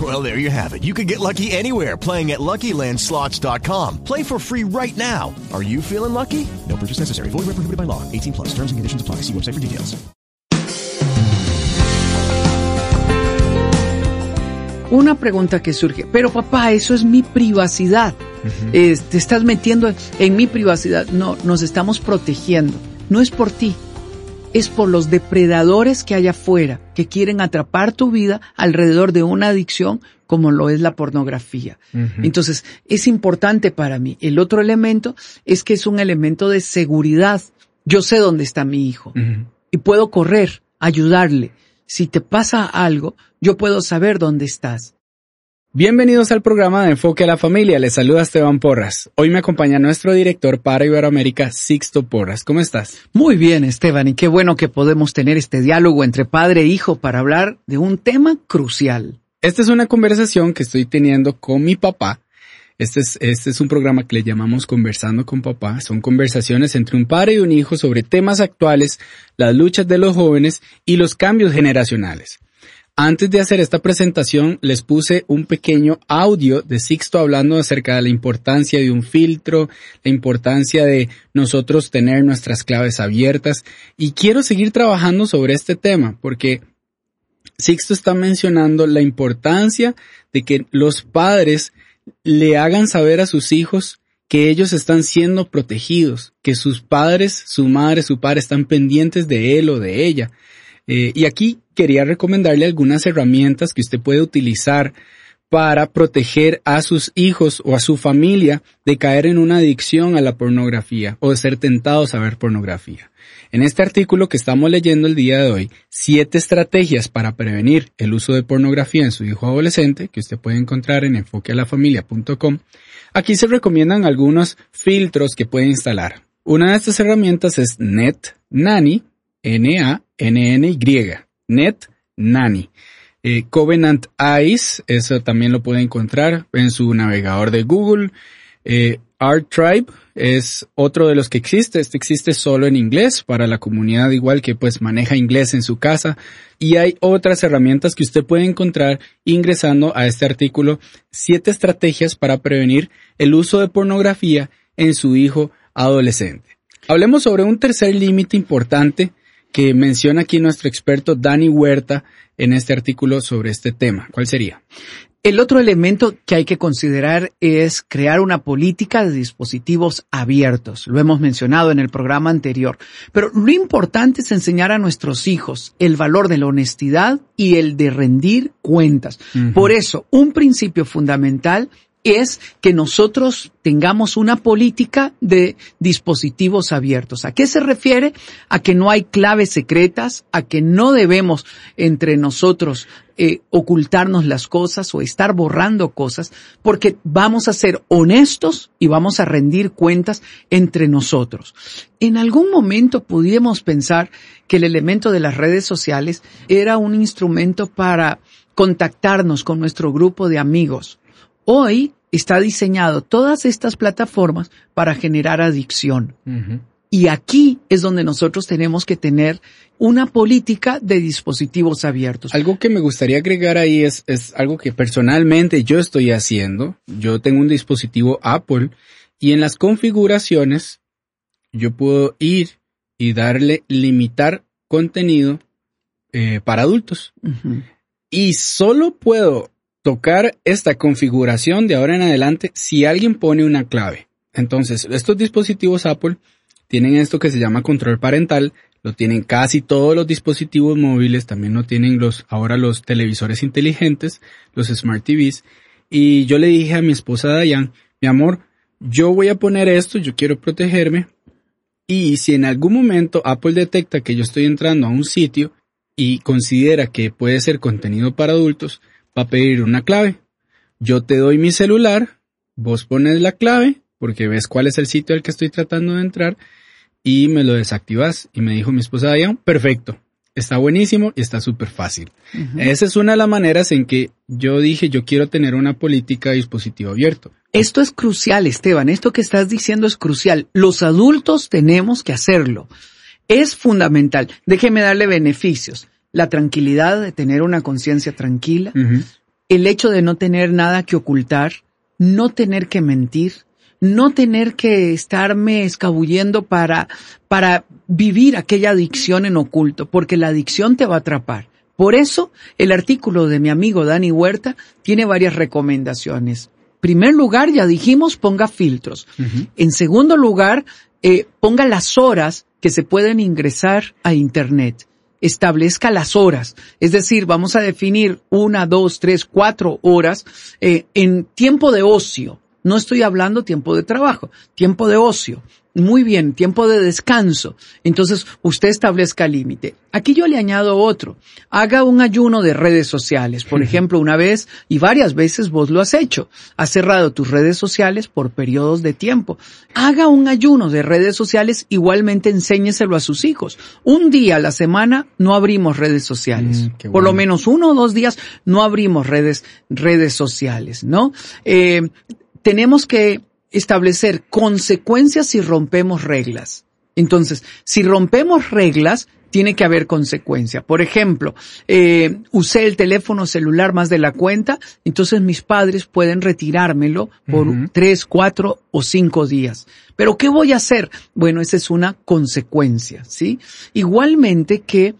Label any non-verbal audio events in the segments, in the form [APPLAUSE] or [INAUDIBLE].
Well, there you have it. You can get lucky anywhere playing at LuckyLandSlots.com. Play for free right now. Are you feeling lucky? No purchase necessary. Void where prohibited by law. 18 plus. Terms and conditions apply. See website for details. Una pregunta que surge, pero papá, eso es mi privacidad. Eh, te estás metiendo en mi privacidad. No, nos estamos protegiendo. No es por ti, es por los depredadores que hay afuera que quieren atrapar tu vida alrededor de una adicción como lo es la pornografía. Entonces, es importante para mí. El otro elemento es que es un elemento de seguridad. Yo sé dónde está mi hijo y puedo correr, ayudarle. Si te pasa algo, yo puedo saber dónde estás. Bienvenidos al programa de Enfoque a la Familia. Les saluda Esteban Porras. Hoy me acompaña nuestro director para Iberoamérica, Sixto Porras. ¿Cómo estás? Muy bien, Esteban, y qué bueno que podemos tener este diálogo entre padre e hijo para hablar de un tema crucial. Esta es una conversación que estoy teniendo con mi papá. Este es, este es un programa que le llamamos Conversando con Papá. Son conversaciones entre un padre y un hijo sobre temas actuales, las luchas de los jóvenes y los cambios generacionales. Antes de hacer esta presentación, les puse un pequeño audio de Sixto hablando acerca de la importancia de un filtro, la importancia de nosotros tener nuestras claves abiertas y quiero seguir trabajando sobre este tema porque Sixto está mencionando la importancia de que los padres le hagan saber a sus hijos que ellos están siendo protegidos, que sus padres, su madre, su padre están pendientes de él o de ella. Eh, y aquí quería recomendarle algunas herramientas que usted puede utilizar para proteger a sus hijos o a su familia de caer en una adicción a la pornografía o de ser tentados a ver pornografía. En este artículo que estamos leyendo el día de hoy, siete estrategias para prevenir el uso de pornografía en su hijo adolescente, que usted puede encontrar en enfoquealafamilia.com, aquí se recomiendan algunos filtros que puede instalar. Una de estas herramientas es Net Nanny, Net Nanny. Eh, Covenant Eyes, eso también lo puede encontrar en su navegador de Google. Eh, Tribe es otro de los que existe. Este existe solo en inglés para la comunidad igual que pues maneja inglés en su casa. Y hay otras herramientas que usted puede encontrar ingresando a este artículo. Siete estrategias para prevenir el uso de pornografía en su hijo adolescente. Hablemos sobre un tercer límite importante que menciona aquí nuestro experto Dani Huerta en este artículo sobre este tema. ¿Cuál sería? El otro elemento que hay que considerar es crear una política de dispositivos abiertos. Lo hemos mencionado en el programa anterior. Pero lo importante es enseñar a nuestros hijos el valor de la honestidad y el de rendir cuentas. Por eso, un principio fundamental es que nosotros tengamos una política de dispositivos abiertos. ¿A qué se refiere? A que no hay claves secretas, a que no debemos entre nosotros eh, ocultarnos las cosas o estar borrando cosas, porque vamos a ser honestos y vamos a rendir cuentas entre nosotros. En algún momento pudiéramos pensar que el elemento de las redes sociales era un instrumento para contactarnos con nuestro grupo de amigos Hoy está diseñado todas estas plataformas para generar adicción. Y aquí es donde nosotros tenemos que tener una política de dispositivos abiertos. Algo que me gustaría agregar ahí es, es algo que personalmente yo estoy haciendo. Yo tengo un dispositivo Apple y en las configuraciones yo puedo ir y darle limitar contenido eh, para adultos. Y solo puedo tocar esta configuración de ahora en adelante si alguien pone una clave. Entonces, estos dispositivos Apple tienen esto que se llama control parental. lo tienen casi todos los dispositivos móviles, también lo tienen los, ahora los televisores inteligentes, los Smart TVs, y yo le dije a mi esposa Dayan, mi amor, yo voy a poner esto, yo quiero protegerme, y si en algún momento Apple detecta que yo estoy entrando a un sitio y considera que puede ser contenido para adultos, va a pedir una clave. Yo te doy mi celular, vos pones la clave, porque ves cuál es el sitio al que estoy tratando de entrar, y me lo desactivas. Y me dijo mi esposa Dayan, perfecto, está buenísimo y está súper fácil. Esa es una de las maneras en que yo dije, yo quiero tener una política de dispositivo abierto. Esto es crucial, Esteban. Esto que estás diciendo es crucial. Los adultos tenemos que hacerlo. Es fundamental. Déjeme darle beneficios. La tranquilidad de tener una conciencia tranquila, el hecho de no tener nada que ocultar, no tener que mentir, no tener que estarme escabullendo para, para vivir aquella adicción en oculto, porque la adicción te va a atrapar. Por eso, el artículo de mi amigo Dani Huerta tiene varias recomendaciones. Primer lugar, ya dijimos, ponga filtros. En segundo lugar, eh, ponga las horas que se pueden ingresar a Internet. Establezca las horas. Es decir, vamos a definir una, dos, tres, cuatro horas eh, en tiempo de ocio. No estoy hablando tiempo de trabajo, tiempo de ocio. Muy bien, tiempo de descanso. Entonces, usted establezca límite. Aquí yo le añado otro. Haga un ayuno de redes sociales. Por ejemplo, una vez y varias veces vos lo has hecho. Has cerrado tus redes sociales por periodos de tiempo. Haga un ayuno de redes sociales. Igualmente enséñeselo a sus hijos. Un día a la semana no abrimos redes sociales. Mm, por lo menos uno o dos días no abrimos redes, redes sociales, ¿no? Eh, tenemos que establecer consecuencias si rompemos reglas. Entonces, si rompemos reglas, tiene que haber consecuencia. Por ejemplo, eh, usé el teléfono celular más de la cuenta, entonces mis padres pueden retirármelo por tres, cuatro o cinco días. Pero ¿qué voy a hacer? Bueno, esa es una consecuencia, ¿sí? Igualmente que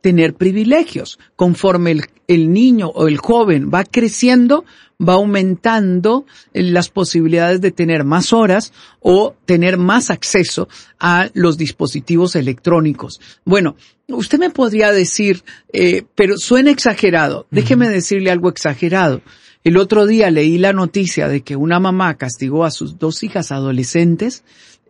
tener privilegios. Conforme el, el niño o el joven va creciendo, va aumentando las posibilidades de tener más horas o tener más acceso a los dispositivos electrónicos. Bueno, usted me podría decir, eh, pero suena exagerado. Déjeme decirle algo exagerado. El otro día leí la noticia de que una mamá castigó a sus dos hijas adolescentes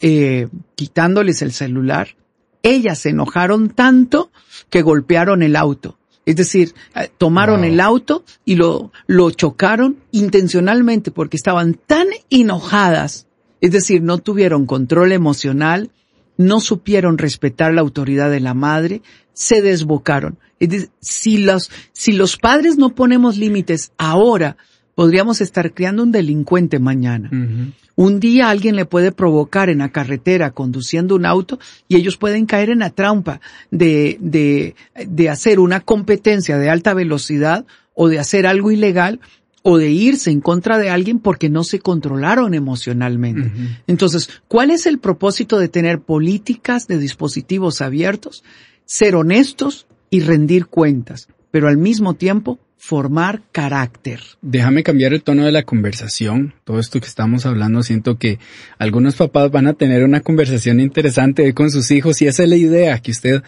eh, quitándoles el celular. Ellas se enojaron tanto que golpearon el auto. Es decir, eh, tomaron el auto y lo, lo chocaron intencionalmente porque estaban tan enojadas. Es decir, no tuvieron control emocional, no supieron respetar la autoridad de la madre, se desbocaron. Es decir, si los, si los padres no ponemos límites ahora, podríamos estar creando un delincuente mañana. Un día alguien le puede provocar en la carretera conduciendo un auto y ellos pueden caer en la trampa de, de, de hacer una competencia de alta velocidad o de hacer algo ilegal o de irse en contra de alguien porque no se controlaron emocionalmente. Entonces, ¿cuál es el propósito de tener políticas de dispositivos abiertos? Ser honestos y rendir cuentas, pero al mismo tiempo formar carácter. Déjame cambiar el tono de la conversación. Todo esto que estamos hablando, siento que algunos papás van a tener una conversación interesante con sus hijos y esa es la idea, que usted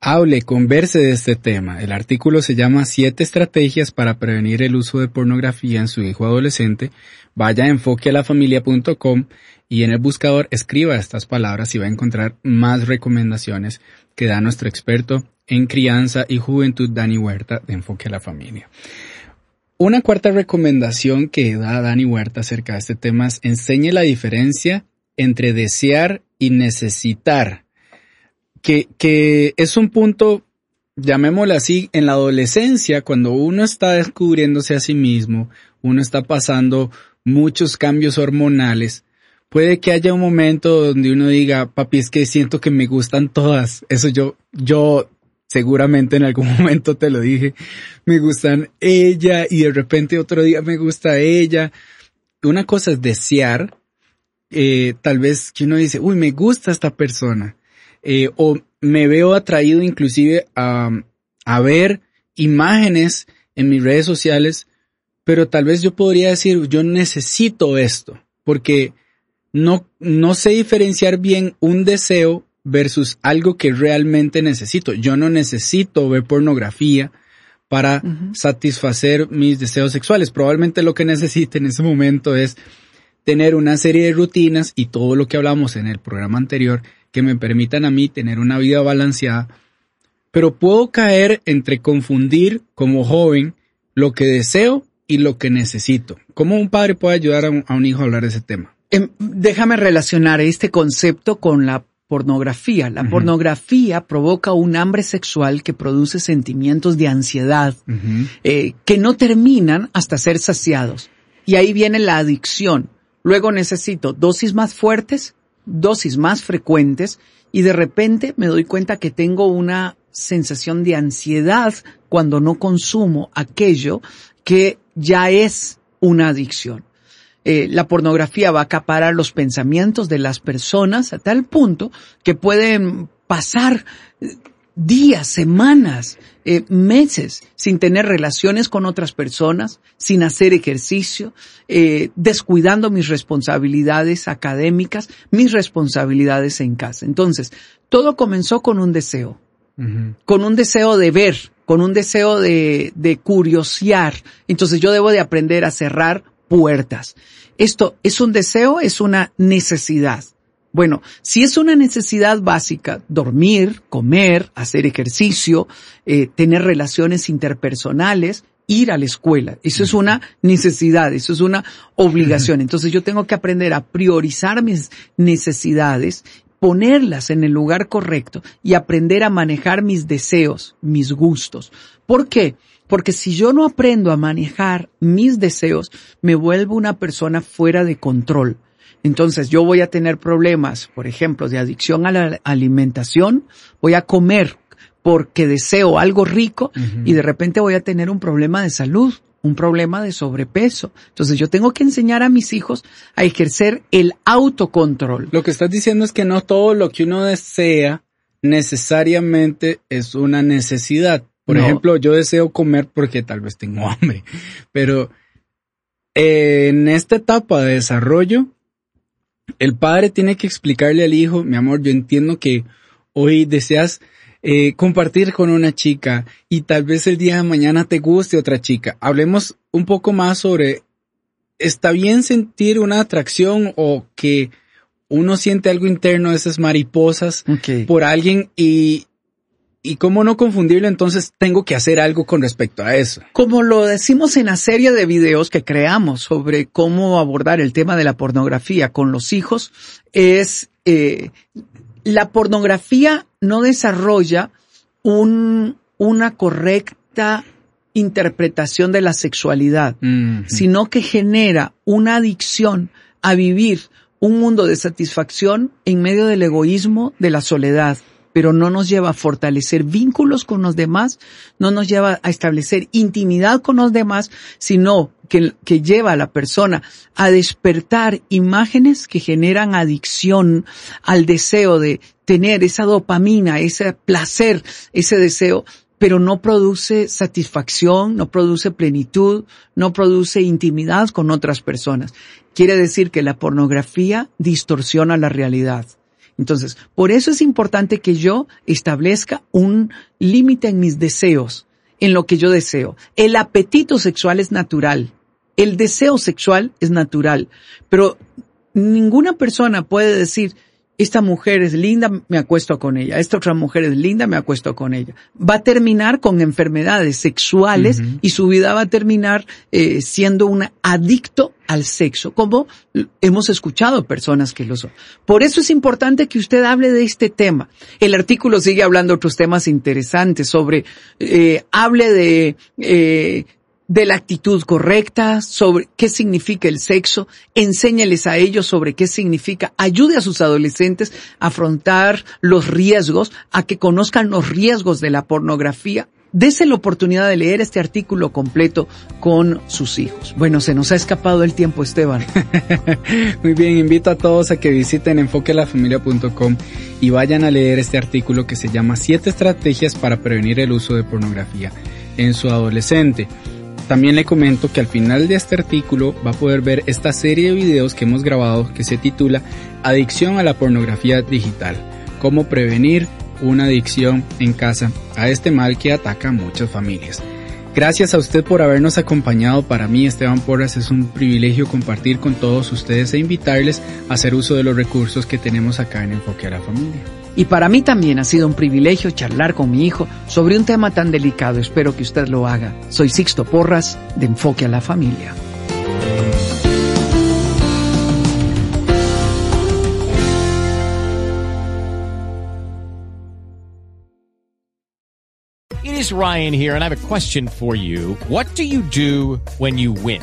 hable, converse de este tema. El artículo se llama Siete estrategias para prevenir el uso de pornografía en su hijo adolescente. Vaya a enfoquealafamilia.com y en el buscador escriba estas palabras y va a encontrar más recomendaciones que da nuestro experto en crianza y juventud Dani Huerta de Enfoque a la Familia. Una cuarta recomendación que da Dani Huerta acerca de este tema es enseñe la diferencia entre desear y necesitar, que, que es un punto, llamémoslo así, en la adolescencia, cuando uno está descubriéndose a sí mismo, uno está pasando muchos cambios hormonales, puede que haya un momento donde uno diga, papi, es que siento que me gustan todas. Eso yo, yo seguramente en algún [LAUGHS] momento te lo dije, me gustan ella y de repente otro día me gusta ella. Una cosa es desear, eh, tal vez que uno dice, uy, me gusta esta persona, eh, o me veo atraído inclusive a, a ver imágenes en mis redes sociales, pero tal vez yo podría decir, yo necesito esto, porque no, no sé diferenciar bien un deseo versus algo que realmente necesito. Yo no necesito ver pornografía para satisfacer mis deseos sexuales. Probablemente lo que necesite en ese momento es tener una serie de rutinas y todo lo que hablamos en el programa anterior que me permitan a mí tener una vida balanceada. Pero puedo caer entre confundir como joven lo que deseo y lo que necesito. ¿Cómo un padre puede ayudar a un, hijo a hablar de ese tema? Em, déjame relacionar este concepto con la pornografía. La pornografía provoca un hambre sexual que produce sentimientos de ansiedad eh, que no terminan hasta ser saciados. Y ahí viene la adicción. Luego necesito dosis más fuertes, dosis más frecuentes y de repente me doy cuenta que tengo una sensación de ansiedad cuando no consumo aquello que ya es una adicción. Eh, la pornografía va a acaparar los pensamientos de las personas a tal punto que pueden pasar eh, días, semanas, eh, meses sin tener relaciones con otras personas, sin hacer ejercicio, descuidando mis responsabilidades académicas, mis responsabilidades en casa. Entonces, todo comenzó con un deseo, con un deseo de ver, con un deseo de, de curiosear. Entonces yo debo de aprender a cerrar puertas. Esto es un deseo, es una necesidad. Bueno, si es una necesidad básica, dormir, comer, hacer ejercicio, eh, tener relaciones interpersonales, ir a la escuela, eso es una necesidad, eso es una obligación. Entonces yo tengo que aprender a priorizar mis necesidades, ponerlas en el lugar correcto y aprender a manejar mis deseos, mis gustos. ¿Por qué? Porque si yo no aprendo a manejar mis deseos, me vuelvo una persona fuera de control. Entonces yo voy a tener problemas, por ejemplo, de adicción a la alimentación, voy a comer porque deseo algo rico y de repente voy a tener un problema de salud, un problema de sobrepeso. Entonces yo tengo que enseñar a mis hijos a ejercer el autocontrol. Lo que estás diciendo es que no todo lo que uno desea necesariamente es una necesidad. Por ejemplo, yo deseo comer porque tal vez tengo [LAUGHS] hambre, pero en esta etapa de desarrollo, el padre tiene que explicarle al hijo, mi amor, yo entiendo que hoy deseas eh, compartir con una chica y tal vez el día de mañana te guste otra chica. Hablemos un poco más sobre, ¿está bien sentir una atracción o que uno siente algo interno, esas mariposas por alguien y y cómo no confundirlo, entonces tengo que hacer algo con respecto a eso. Como lo decimos en la serie de videos que creamos sobre cómo abordar el tema de la pornografía con los hijos, es eh, la pornografía no desarrolla un, una correcta interpretación de la sexualidad, sino que genera una adicción a vivir un mundo de satisfacción en medio del egoísmo, de la soledad pero no nos lleva a fortalecer vínculos con los demás, no nos lleva a establecer intimidad con los demás, sino que, que lleva a la persona a despertar imágenes que generan adicción al deseo de tener esa dopamina, ese placer, ese deseo, pero no produce satisfacción, no produce plenitud, no produce intimidad con otras personas. Quiere decir que la pornografía distorsiona la realidad. Entonces, por eso es importante que yo establezca un límite en mis deseos, en lo que yo deseo. El apetito sexual es natural. El deseo sexual es natural. Pero ninguna persona puede decir, esta mujer es linda, me acuesto con ella, esta otra mujer es linda, me acuesto con ella. Va a terminar con enfermedades sexuales y su vida va a terminar eh, siendo un adicto al sexo, como hemos escuchado personas que lo son. Por eso es importante que usted hable de este tema. El artículo sigue hablando de otros temas interesantes sobre, eh, hable de eh, de la actitud correcta, sobre qué significa el sexo, enséñales a ellos sobre qué significa, ayude a sus adolescentes a afrontar los riesgos, a que conozcan los riesgos de la pornografía. Dese la oportunidad de leer este artículo completo con sus hijos. Bueno, se nos ha escapado el tiempo, Esteban. [LAUGHS] Muy bien, invito a todos a que visiten enfoquelafamilia.com y vayan a leer este artículo que se llama Siete estrategias para prevenir el uso de pornografía en su adolescente. También le comento que al final de este artículo va a poder ver esta serie de videos que hemos grabado que se titula Adicción a la pornografía digital. cómo prevenir una adicción en casa a este mal que ataca a muchas familias. Gracias a usted por habernos acompañado. Para mí, Esteban Porras, es un privilegio compartir con todos ustedes e invitarles a hacer uso de los recursos que tenemos acá en Enfoque a la Familia. Y para mí también ha sido un privilegio charlar con mi hijo sobre un tema tan delicado. Espero que usted lo haga. Soy Sixto Porras, de Enfoque a la Familia. It is Ryan here, and I have a question for you. What do you do when you win?